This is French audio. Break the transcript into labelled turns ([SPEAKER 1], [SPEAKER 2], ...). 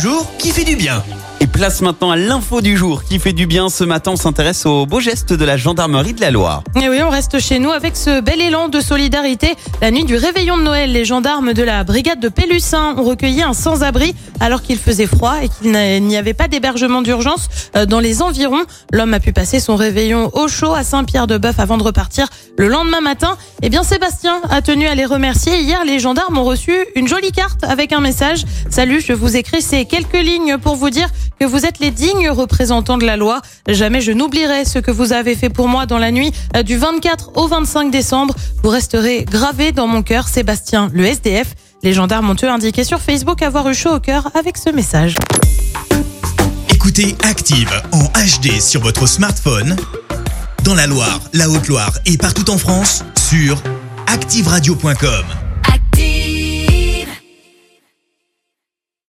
[SPEAKER 1] Jour qui fait du bien.
[SPEAKER 2] Et place maintenant à l'info du jour qui fait du bien. Ce matin, on s'intéresse aux beaux gestes de la gendarmerie de la Loire.
[SPEAKER 3] Et oui, on reste chez nous avec ce bel élan de solidarité. La nuit du réveillon de Noël, les gendarmes de la brigade de Pélussin ont recueilli un sans-abri alors qu'il faisait froid et qu'il n'y avait pas d'hébergement d'urgence euh, dans les environs. L'homme a pu passer son réveillon au chaud à Saint-Pierre-de-Bœuf avant de repartir le lendemain matin. Eh bien, Sébastien a tenu à les remercier. Hier, les gendarmes ont reçu une jolie carte avec un message. Salut, je vous écris ces quelques lignes pour vous dire que vous êtes les dignes représentants de la loi. Jamais je n'oublierai ce que vous avez fait pour moi dans la nuit euh, du 24 au 25 décembre. Vous resterez gravé dans mon cœur, Sébastien, le SDF. Les gendarmes ont eux indiqué sur Facebook avoir eu chaud au cœur avec ce message.
[SPEAKER 1] Écoutez Active en HD sur votre smartphone, dans la Loire, la Haute-Loire et partout en France, sur activeradio.com.